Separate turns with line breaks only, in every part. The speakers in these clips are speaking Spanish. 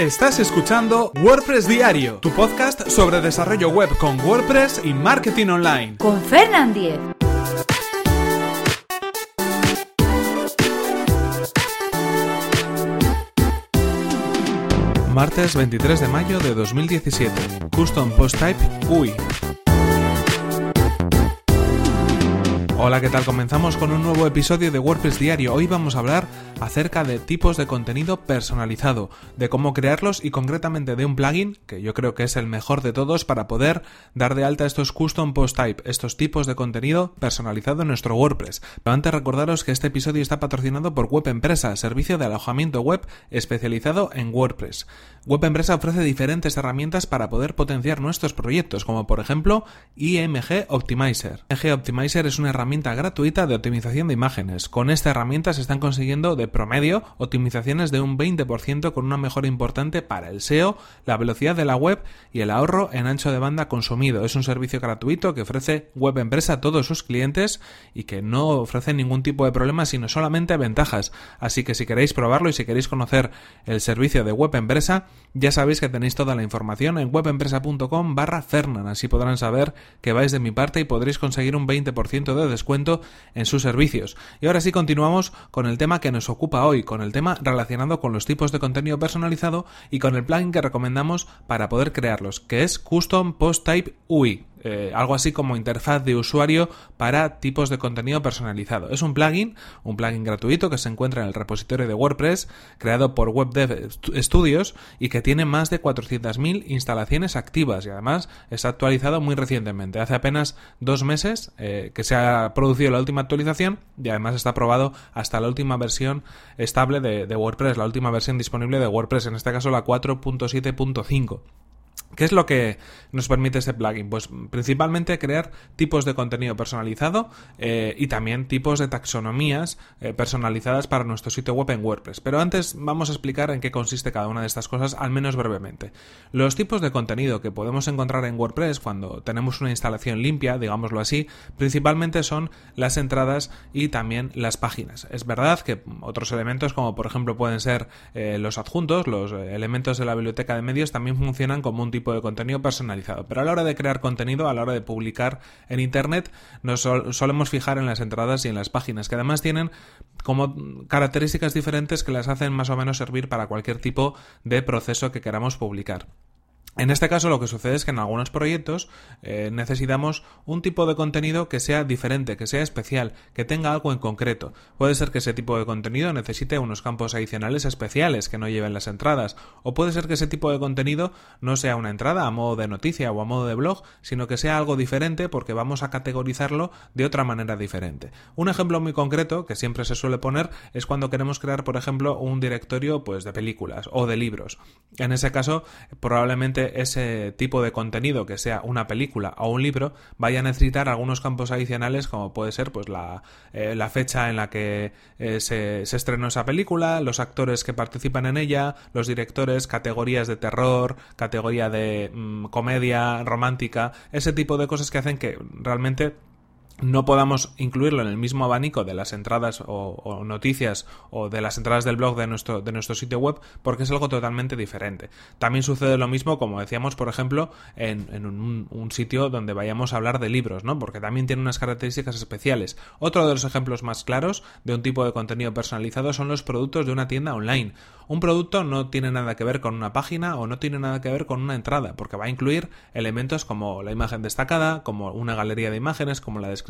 Estás escuchando WordPress Diario, tu podcast sobre desarrollo web con WordPress y marketing online.
Con Fernand Diez.
Martes 23 de mayo de 2017. Custom Post Type UI. Hola, ¿qué tal? Comenzamos con un nuevo episodio de WordPress Diario. Hoy vamos a hablar acerca de tipos de contenido personalizado, de cómo crearlos y concretamente de un plugin que yo creo que es el mejor de todos para poder dar de alta estos custom post type, estos tipos de contenido personalizado en nuestro WordPress. Pero antes recordaros que este episodio está patrocinado por Web Empresa, servicio de alojamiento web especializado en WordPress. Web Empresa ofrece diferentes herramientas para poder potenciar nuestros proyectos, como por ejemplo IMG Optimizer. IMG Optimizer es una herramienta gratuita de optimización de imágenes. Con esta herramienta se están consiguiendo de promedio optimizaciones de un 20% con una mejora importante para el SEO, la velocidad de la web y el ahorro en ancho de banda consumido. Es un servicio gratuito que ofrece Web Empresa a todos sus clientes y que no ofrece ningún tipo de problema sino solamente ventajas. Así que si queréis probarlo y si queréis conocer el servicio de Web Empresa, ya sabéis que tenéis toda la información en webempresa.com barra Fernan. Así podrán saber que vais de mi parte y podréis conseguir un 20% de descuento descuento en sus servicios. Y ahora sí continuamos con el tema que nos ocupa hoy, con el tema relacionado con los tipos de contenido personalizado y con el plugin que recomendamos para poder crearlos, que es Custom Post Type UI. Eh, algo así como interfaz de usuario para tipos de contenido personalizado. Es un plugin, un plugin gratuito que se encuentra en el repositorio de WordPress creado por WebDev Studios y que tiene más de 400.000 instalaciones activas y además está actualizado muy recientemente. Hace apenas dos meses eh, que se ha producido la última actualización y además está aprobado hasta la última versión estable de, de WordPress, la última versión disponible de WordPress, en este caso la 4.7.5. ¿Qué es lo que nos permite este plugin? Pues principalmente crear tipos de contenido personalizado eh, y también tipos de taxonomías eh, personalizadas para nuestro sitio web en WordPress. Pero antes vamos a explicar en qué consiste cada una de estas cosas, al menos brevemente. Los tipos de contenido que podemos encontrar en WordPress cuando tenemos una instalación limpia, digámoslo así, principalmente son las entradas y también las páginas. Es verdad que otros elementos, como por ejemplo pueden ser eh, los adjuntos, los elementos de la biblioteca de medios, también funcionan como un tipo de contenido personalizado. Pero a la hora de crear contenido, a la hora de publicar en Internet, nos solemos fijar en las entradas y en las páginas, que además tienen como características diferentes que las hacen más o menos servir para cualquier tipo de proceso que queramos publicar. En este caso lo que sucede es que en algunos proyectos eh, necesitamos un tipo de contenido que sea diferente, que sea especial, que tenga algo en concreto. Puede ser que ese tipo de contenido necesite unos campos adicionales especiales que no lleven las entradas, o puede ser que ese tipo de contenido no sea una entrada a modo de noticia o a modo de blog, sino que sea algo diferente porque vamos a categorizarlo de otra manera diferente. Un ejemplo muy concreto que siempre se suele poner es cuando queremos crear, por ejemplo, un directorio pues de películas o de libros. En ese caso, probablemente ese tipo de contenido, que sea una película o un libro, vaya a necesitar algunos campos adicionales, como puede ser pues la, eh, fecha en la que eh, se, estrenó esa película, los actores que participan en ella, los directores, categorías de terror, categoría de mm, comedia romántica, ese tipo de cosas que hacen que realmente no podamos incluirlo en el mismo abanico de las entradas o, noticias o de las entradas del blog de nuestro, de nuestro sitio web porque es algo totalmente diferente. También sucede lo mismo, como decíamos, por ejemplo, en, un, sitio donde vayamos a hablar de libros, ¿no? Porque también tiene unas características especiales. Otro de los ejemplos más claros de un tipo de contenido personalizado son los productos de una tienda online. Un producto no tiene nada que ver con una página o no tiene nada que ver con una entrada, porque va a incluir elementos como la imagen destacada, como una galería de imágenes, como la descripción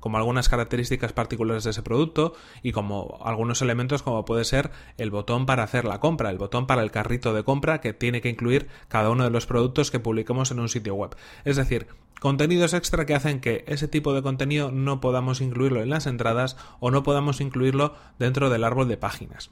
como algunas características particulares de ese producto y como algunos elementos como puede ser el botón para hacer la compra, el botón para el carrito de compra que tiene que incluir cada uno de los productos que publiquemos en un sitio web. Es decir, contenidos extra que hacen que ese tipo de contenido no podamos incluirlo en las entradas o no podamos incluirlo dentro del árbol de páginas.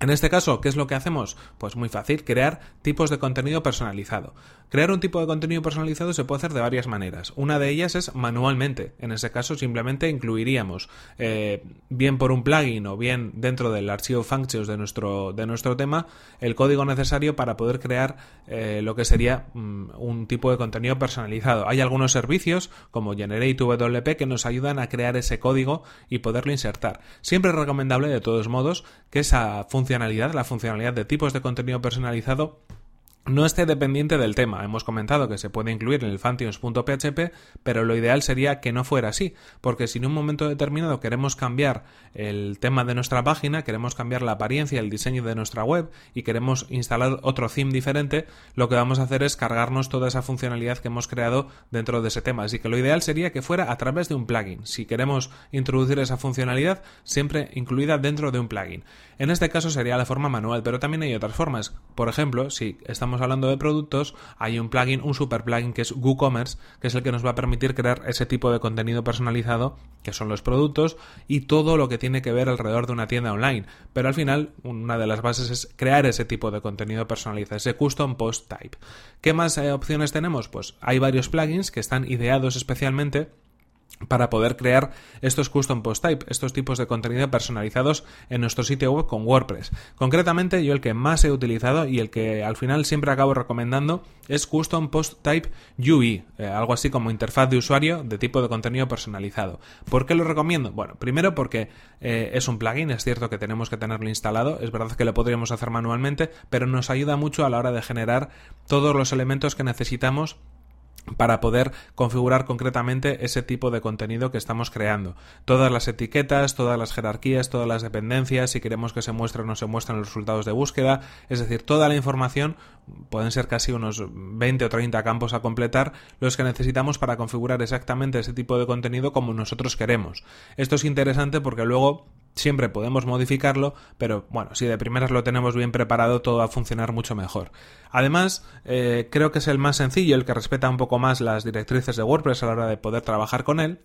En este caso, ¿qué es lo que hacemos? Pues muy fácil, crear tipos de contenido personalizado. Crear un tipo de contenido personalizado se puede hacer de varias maneras. Una de ellas es manualmente. En ese caso, simplemente incluiríamos, eh, bien por un plugin o bien dentro del archivo functions de nuestro, de nuestro tema, el código necesario para poder crear eh, lo que sería mm, un tipo de contenido personalizado. Hay algunos servicios como GenerateWP que nos ayudan a crear ese código y poderlo insertar. Siempre es recomendable, de todos modos, que esa función funcionalidad, la funcionalidad de tipos de contenido personalizado, no esté dependiente del tema. Hemos comentado que se puede incluir en el functions.php, pero lo ideal sería que no fuera así, porque si en un momento determinado queremos cambiar el tema de nuestra página, queremos cambiar la apariencia, el diseño de nuestra web y queremos instalar otro theme diferente, lo que vamos a hacer es cargarnos toda esa funcionalidad que hemos creado dentro de ese tema. Así que lo ideal sería que fuera a través de un plugin. Si queremos introducir esa funcionalidad, siempre incluida dentro de un plugin. En este caso sería la forma manual, pero también hay otras formas. Por ejemplo, si estamos hablando de productos, hay un plugin, un super plugin que es WooCommerce, que es el que nos va a permitir crear ese tipo de contenido personalizado, que son los productos y todo lo que tiene que ver alrededor de una tienda online. Pero al final, una de las bases es crear ese tipo de contenido personalizado, ese custom post type. ¿Qué más eh, opciones tenemos? Pues hay varios plugins que están ideados especialmente para poder crear estos custom post type, estos tipos de contenido personalizados en nuestro sitio web con WordPress. Concretamente, yo el que más he utilizado y el que al final siempre acabo recomendando es custom post type UI, eh, algo así como interfaz de usuario de tipo de contenido personalizado. ¿Por qué lo recomiendo? Bueno, primero porque eh, es un plugin, es cierto que tenemos que tenerlo instalado, es verdad que lo podríamos hacer manualmente, pero nos ayuda mucho a la hora de generar todos los elementos que necesitamos para poder configurar concretamente ese tipo de contenido que estamos creando. Todas las etiquetas, todas las jerarquías, todas las dependencias, si queremos que se muestren o no se muestren los resultados de búsqueda, es decir, toda la información, pueden ser casi unos 20 o 30 campos a completar, los que necesitamos para configurar exactamente ese tipo de contenido como nosotros queremos. Esto es interesante porque luego Siempre podemos modificarlo, pero bueno, si de primeras lo tenemos bien preparado, todo va a funcionar mucho mejor. Además, eh, creo que es el más sencillo, el que respeta un poco más las directrices de WordPress a la hora de poder trabajar con él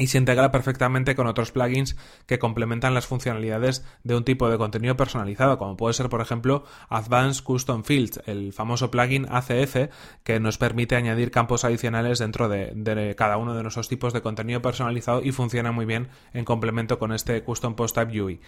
y se integra perfectamente con otros plugins que complementan las funcionalidades de un tipo de contenido personalizado, como puede ser, por ejemplo, Advanced Custom Fields, el famoso plugin ACF que nos permite añadir campos adicionales dentro de, cada uno de nuestros tipos de contenido personalizado y funciona muy bien en complemento con este Custom Post Type UI.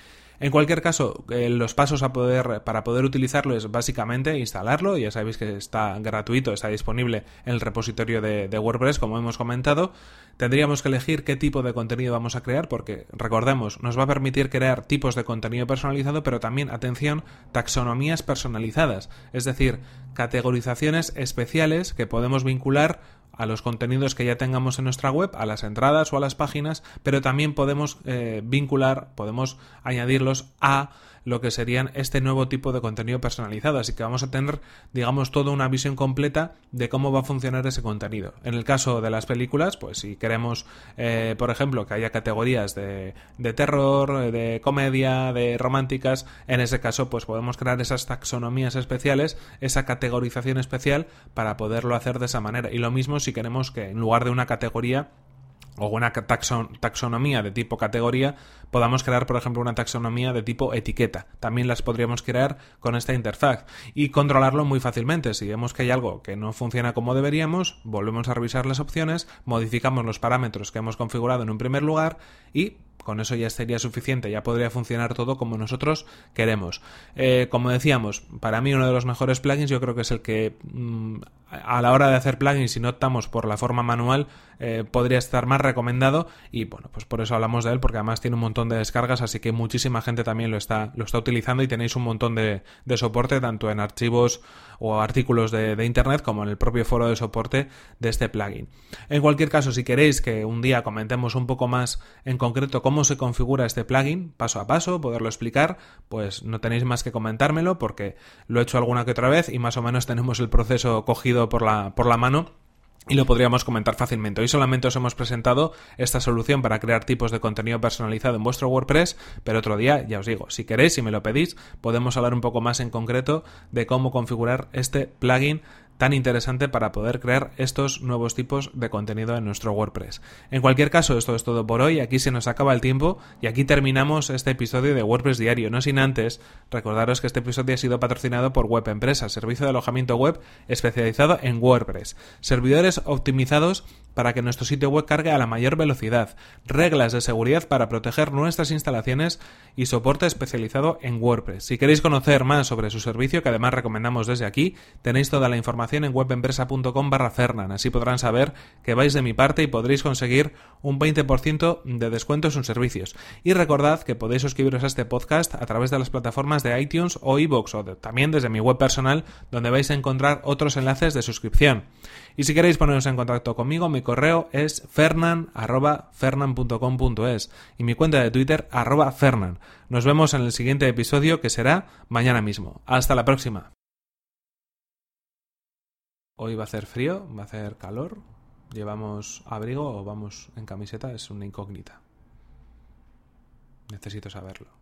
En cualquier caso, eh, los pasos para poder utilizarlo es básicamente instalarlo, ya sabéis que está gratuito, está disponible en el repositorio de, de WordPress, como hemos comentado. Tendríamos que elegir qué tipo de contenido vamos a crear, porque recordemos, nos va a permitir crear tipos de contenido personalizado, pero también, atención, taxonomías personalizadas, es decir, categorizaciones especiales que podemos vincular a los contenidos que ya tengamos en nuestra web, a las entradas o a las páginas, pero también podemos eh, vincular, podemos añadirlos a lo que serían este nuevo tipo de contenido personalizado. Así que vamos a tener, digamos, toda una visión completa de cómo va a funcionar ese contenido. En el caso de las películas, pues si queremos, eh, por ejemplo, que haya categorías de, de terror, de comedia, de románticas, en ese caso, pues podemos crear esas taxonomías especiales, esa categorización especial para poderlo hacer de esa manera. Y lo mismo si queremos que en lugar de una categoría o una taxonomía de tipo categoría, podamos crear, por ejemplo, una taxonomía de tipo etiqueta. También las podríamos crear con esta interfaz y controlarlo muy fácilmente. Si vemos que hay algo que no funciona como deberíamos, volvemos a revisar las opciones, modificamos los parámetros que hemos configurado en un primer lugar y con eso ya sería suficiente, ya podría funcionar todo como nosotros queremos. Eh, como decíamos, para mí uno de los mejores plugins yo creo que es el que mm, a la hora de hacer plugins, si no optamos por la forma manual, eh, podría estar más recomendado y bueno, pues por eso hablamos de él, porque además tiene un montón de descargas, así que muchísima gente también lo está, lo está utilizando y tenéis un montón de, de soporte tanto en archivos o artículos de, internet como en el propio foro de soporte de este plugin. En cualquier caso, si queréis que un día comentemos un poco más en concreto cómo se configura este plugin, paso a paso, poderlo explicar, pues no tenéis más que comentármelo porque lo he hecho alguna que otra vez y más o menos tenemos el proceso cogido por la, por la mano y lo podríamos comentar fácilmente. Hoy solamente os hemos presentado esta solución para crear tipos de contenido personalizado en vuestro WordPress, pero otro día, ya os digo, si queréis, si me lo pedís, podemos hablar un poco más en concreto de cómo configurar este plugin tan interesante para poder crear estos nuevos tipos de contenido en nuestro WordPress. En cualquier caso, esto es todo por hoy, aquí se nos acaba el tiempo y aquí terminamos este episodio de WordPress Diario, no sin antes recordaros que este episodio ha sido patrocinado por Web Empresa, servicio de alojamiento web especializado en WordPress, servidores optimizados para que nuestro sitio web cargue a la mayor velocidad, reglas de seguridad para proteger nuestras instalaciones y soporte especializado en WordPress. Si queréis conocer más sobre su servicio, que además recomendamos desde aquí, tenéis toda la información en webempresa.com barra Fernan. Así podrán saber que vais de mi parte y podréis conseguir un 20% de descuento en sus servicios. Y recordad que podéis suscribiros a este podcast a través de las plataformas de iTunes o iVoox o también desde mi web personal donde vais a encontrar otros enlaces de suscripción. Y si queréis poneros en contacto conmigo, mi correo es fernan.fernan.com.es y mi cuenta de Twitter arroba fernan. Nos vemos en el siguiente episodio que será mañana mismo. Hasta la próxima. Hoy va a hacer frío, va a hacer calor. ¿Llevamos abrigo o vamos en camiseta? Es una incógnita. Necesito saberlo.